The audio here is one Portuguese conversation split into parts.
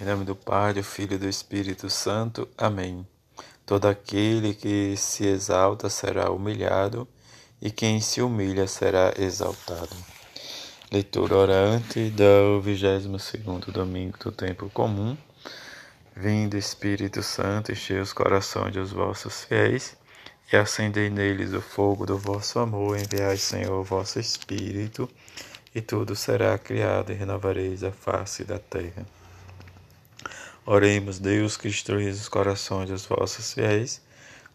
Em nome do Pai, do Filho e do Espírito Santo. Amém. Todo aquele que se exalta será humilhado, e quem se humilha será exaltado. Leitura orante do 22 domingo do tempo comum. Vindo Espírito Santo, enchei os corações dos vossos fiéis e acendei neles o fogo do vosso amor. Enviai, Senhor, o vosso Espírito, e tudo será criado e renovareis a face da terra. Oremos, Deus, que instruís os corações dos vossos fiéis,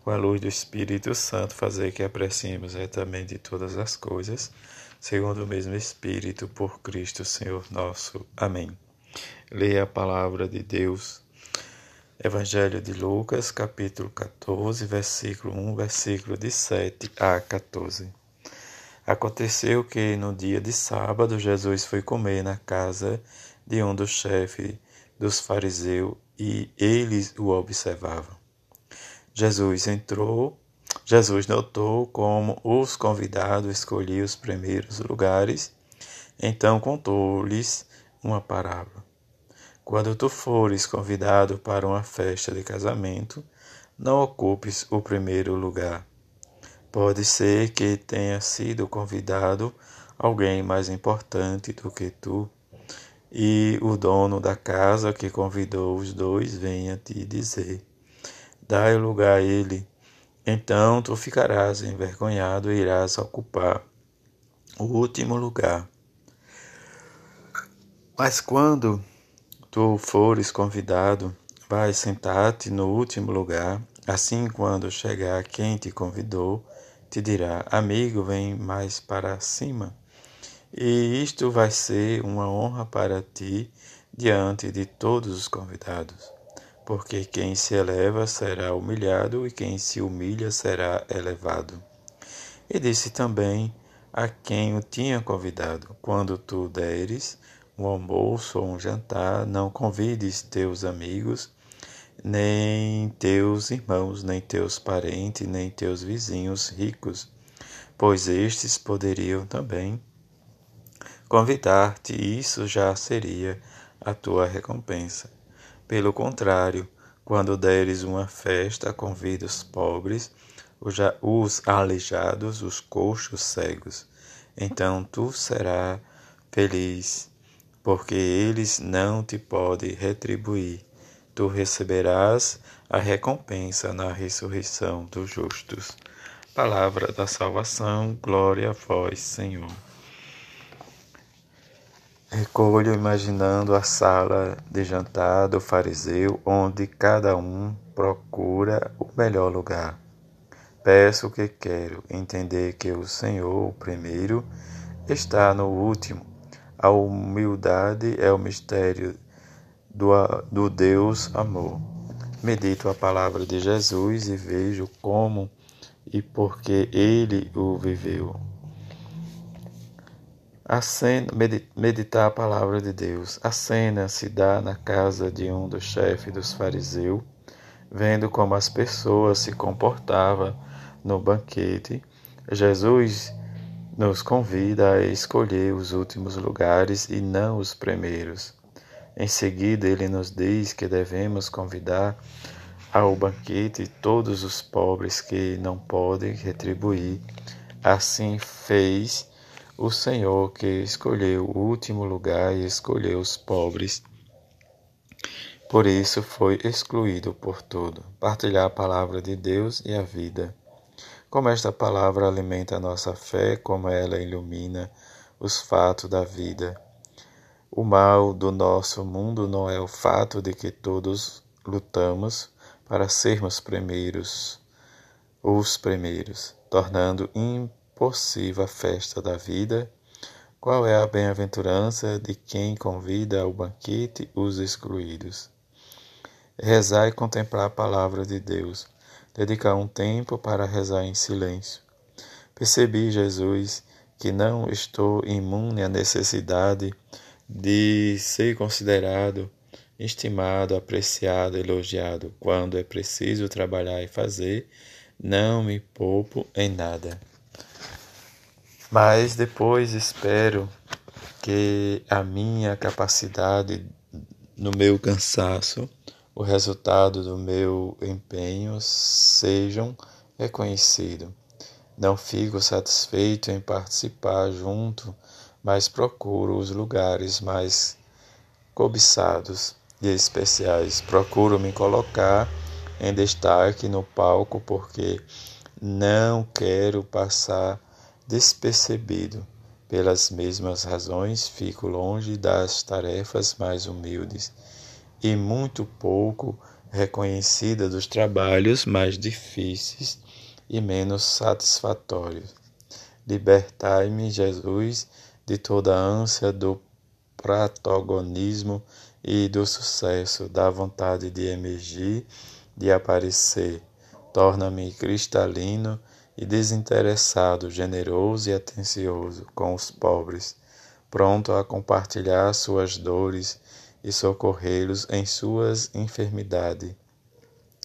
com a luz do Espírito Santo, fazer que apreciemos retamente todas as coisas, segundo o mesmo Espírito, por Cristo, Senhor nosso. Amém. Leia a palavra de Deus. Evangelho de Lucas, capítulo 14, versículo 1, versículo de 7 a 14. Aconteceu que no dia de sábado Jesus foi comer na casa de um dos chefes dos fariseus e eles o observavam. Jesus entrou, Jesus notou como os convidados escolhiam os primeiros lugares, então contou-lhes uma parábola. Quando tu fores convidado para uma festa de casamento, não ocupes o primeiro lugar. Pode ser que tenha sido convidado alguém mais importante do que tu e o dono da casa que convidou os dois venha te dizer: Dai lugar a ele. Então tu ficarás envergonhado e irás ocupar o último lugar. Mas quando tu fores convidado, vai sentar-te no último lugar. Assim, quando chegar quem te convidou, te dirá: Amigo, vem mais para cima. E isto vai ser uma honra para ti diante de todos os convidados, porque quem se eleva será humilhado e quem se humilha será elevado. E disse também a quem o tinha convidado: Quando tu deres um almoço ou um jantar, não convides teus amigos, nem teus irmãos, nem teus parentes, nem teus vizinhos ricos, pois estes poderiam também convidar-te, isso já seria a tua recompensa. Pelo contrário, quando deres uma festa, convida os pobres, os aleijados, os coxos cegos. Então tu serás feliz, porque eles não te podem retribuir. Tu receberás a recompensa na ressurreição dos justos. Palavra da salvação, glória a vós, Senhor. Recolho imaginando a sala de jantar do fariseu, onde cada um procura o melhor lugar. Peço o que quero, entender que o Senhor, o primeiro, está no último. A humildade é o mistério do, do Deus amor. Medito a palavra de Jesus e vejo como e porque ele o viveu. Cena, meditar a palavra de Deus. A cena se dá na casa de um dos chefes dos fariseus, vendo como as pessoas se comportavam no banquete. Jesus nos convida a escolher os últimos lugares e não os primeiros. Em seguida, ele nos diz que devemos convidar ao banquete todos os pobres que não podem retribuir. Assim fez o Senhor que escolheu o último lugar e escolheu os pobres. Por isso foi excluído por tudo. Partilhar a palavra de Deus e a vida. Como esta palavra alimenta a nossa fé, como ela ilumina os fatos da vida. O mal do nosso mundo não é o fato de que todos lutamos para sermos primeiros, os primeiros, tornando impossível possível a festa da vida? Qual é a bem-aventurança de quem convida ao banquete os excluídos? Rezar e contemplar a palavra de Deus. Dedicar um tempo para rezar em silêncio. Percebi, Jesus, que não estou imune à necessidade de ser considerado, estimado, apreciado, elogiado. Quando é preciso trabalhar e fazer, não me poupo em nada. Mas depois espero que a minha capacidade no meu cansaço, o resultado do meu empenho sejam reconhecidos. Não fico satisfeito em participar junto, mas procuro os lugares mais cobiçados e especiais. Procuro me colocar em destaque no palco porque não quero passar despercebido. Pelas mesmas razões, fico longe das tarefas mais humildes e muito pouco reconhecida dos trabalhos mais difíceis e menos satisfatórios. Libertai-me, Jesus, de toda a ânsia do protagonismo e do sucesso, da vontade de emergir, de aparecer. Torna-me cristalino e desinteressado, generoso e atencioso com os pobres, pronto a compartilhar suas dores e socorrê-los em suas enfermidades.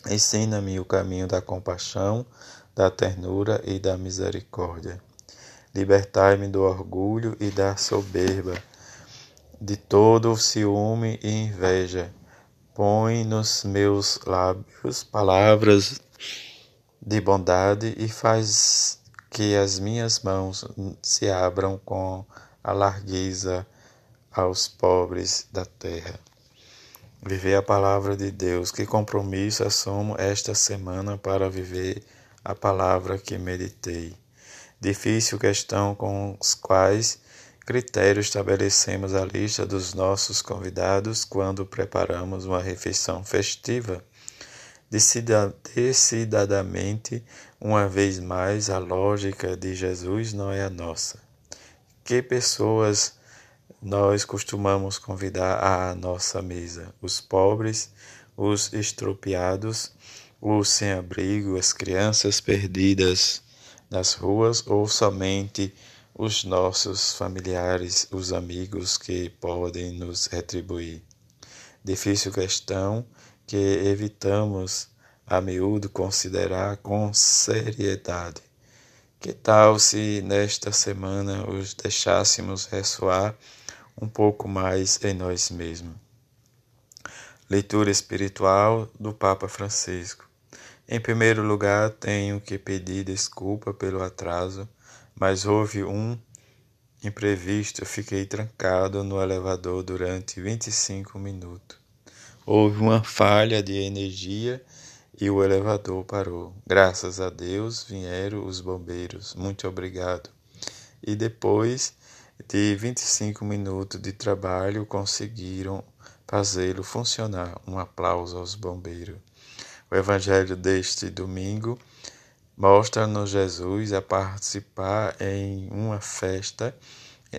Ensina-me o caminho da compaixão, da ternura e da misericórdia. Libertai-me do orgulho e da soberba, de todo o ciúme e inveja. Põe nos meus lábios palavras de bondade e faz que as minhas mãos se abram com a largueza aos pobres da terra. Viver a palavra de Deus. Que compromisso assumo esta semana para viver a palavra que meditei. Difícil questão com os quais critérios estabelecemos a lista dos nossos convidados quando preparamos uma refeição festiva Decididamente, uma vez mais, a lógica de Jesus não é a nossa. Que pessoas nós costumamos convidar à nossa mesa? Os pobres, os estropiados, os sem-abrigo, as crianças perdidas nas ruas ou somente os nossos familiares, os amigos que podem nos retribuir? Difícil questão que evitamos a miúdo considerar com seriedade. Que tal se nesta semana os deixássemos ressoar um pouco mais em nós mesmos? Leitura espiritual do Papa Francisco. Em primeiro lugar, tenho que pedir desculpa pelo atraso, mas houve um imprevisto. Fiquei trancado no elevador durante 25 minutos. Houve uma falha de energia e o elevador parou. Graças a Deus vieram os bombeiros. Muito obrigado. E depois de 25 minutos de trabalho, conseguiram fazê-lo funcionar. Um aplauso aos bombeiros. O evangelho deste domingo mostra-nos Jesus a participar em uma festa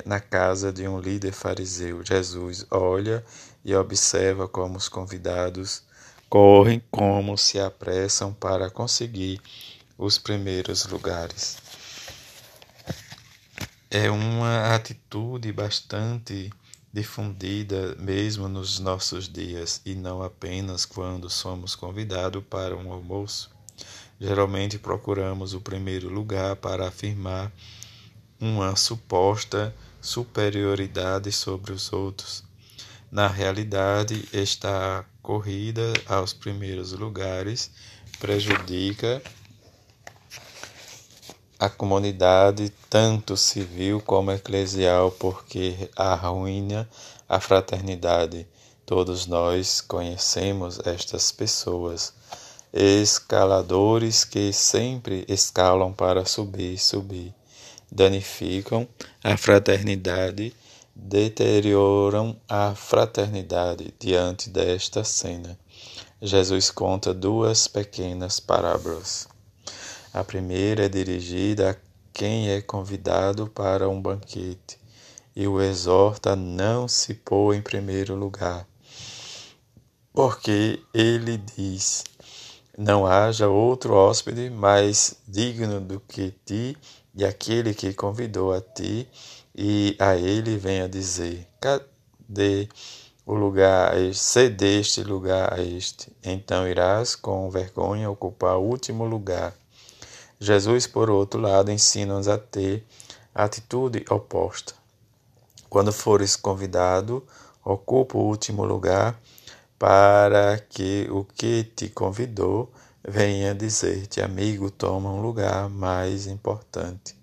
na casa de um líder fariseu. Jesus olha e observa como os convidados correm, como se apressam para conseguir os primeiros lugares. É uma atitude bastante difundida mesmo nos nossos dias e não apenas quando somos convidados para um almoço. Geralmente procuramos o primeiro lugar para afirmar uma suposta superioridade sobre os outros. Na realidade, esta corrida aos primeiros lugares prejudica a comunidade, tanto civil como eclesial, porque arruína a fraternidade. Todos nós conhecemos estas pessoas, escaladores que sempre escalam para subir, subir danificam a fraternidade, deterioram a fraternidade diante desta cena. Jesus conta duas pequenas parábolas. A primeira é dirigida a quem é convidado para um banquete e o exorta a não se pôr em primeiro lugar, porque ele diz: Não haja outro hóspede mais digno do que ti e aquele que convidou a ti e a ele venha dizer: Cadê o lugar, cedeste lugar a este? Então irás com vergonha ocupar o último lugar. Jesus, por outro lado, ensina-nos a ter a atitude oposta. Quando fores convidado, Ocupa o último lugar para que o que te convidou venha dizer-te, amigo, toma um lugar mais importante.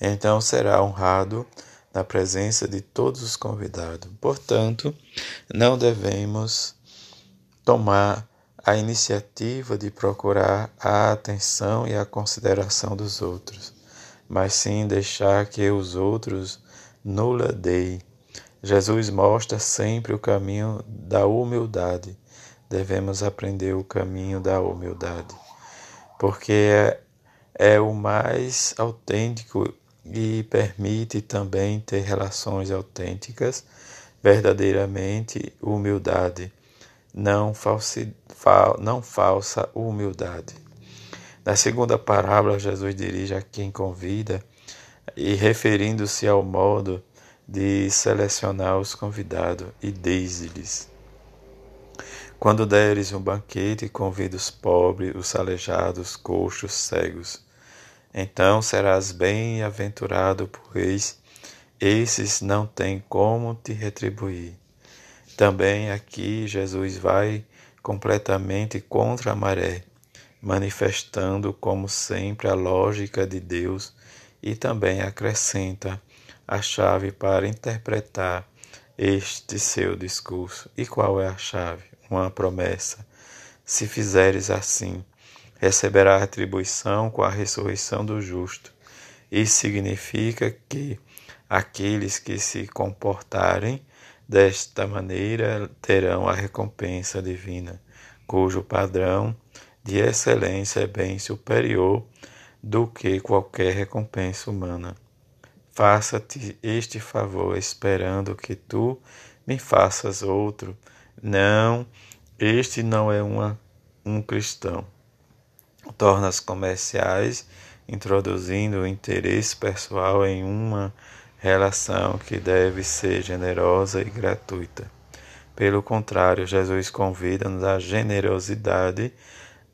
Então será honrado na presença de todos os convidados. Portanto, não devemos tomar a iniciativa de procurar a atenção e a consideração dos outros, mas sim deixar que os outros nula deem. Jesus mostra sempre o caminho da humildade devemos aprender o caminho da humildade, porque é, é o mais autêntico e permite também ter relações autênticas, verdadeiramente humildade, não, falsi, fal, não falsa humildade. Na segunda parábola, Jesus dirige a quem convida e referindo-se ao modo de selecionar os convidados e diz-lhes: quando deres um banquete, convida os pobres, os aleijados, coxos, cegos. Então serás bem-aventurado, pois esses não têm como te retribuir. Também aqui Jesus vai completamente contra a maré, manifestando, como sempre, a lógica de Deus e também acrescenta a chave para interpretar este seu discurso. E qual é a chave? Uma promessa. Se fizeres assim, receberá retribuição com a ressurreição do justo. Isso significa que aqueles que se comportarem desta maneira terão a recompensa divina, cujo padrão de excelência é bem superior do que qualquer recompensa humana. Faça-te este favor, esperando que tu me faças outro não, este não é uma, um cristão. Torna-as comerciais, introduzindo o interesse pessoal em uma relação que deve ser generosa e gratuita. Pelo contrário, Jesus convida-nos à generosidade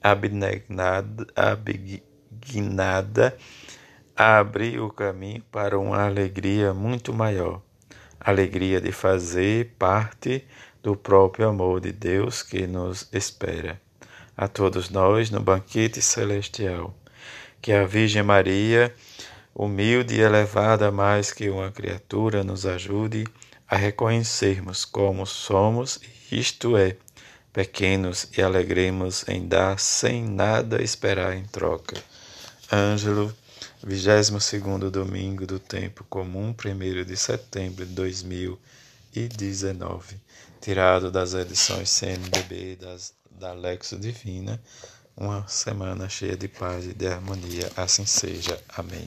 abnegada, abnegada abre o caminho para uma alegria muito maior, alegria de fazer parte do próprio amor de Deus que nos espera. A todos nós no banquete celestial. Que a Virgem Maria, humilde e elevada mais que uma criatura, nos ajude a reconhecermos como somos, isto é, pequenos e alegremos em dar sem nada esperar em troca. Ângelo, 22 domingo do tempo comum, 1 de setembro de 2019 tirado das edições CNBB das, da Lexo Divina, uma semana cheia de paz e de harmonia, assim seja. Amém.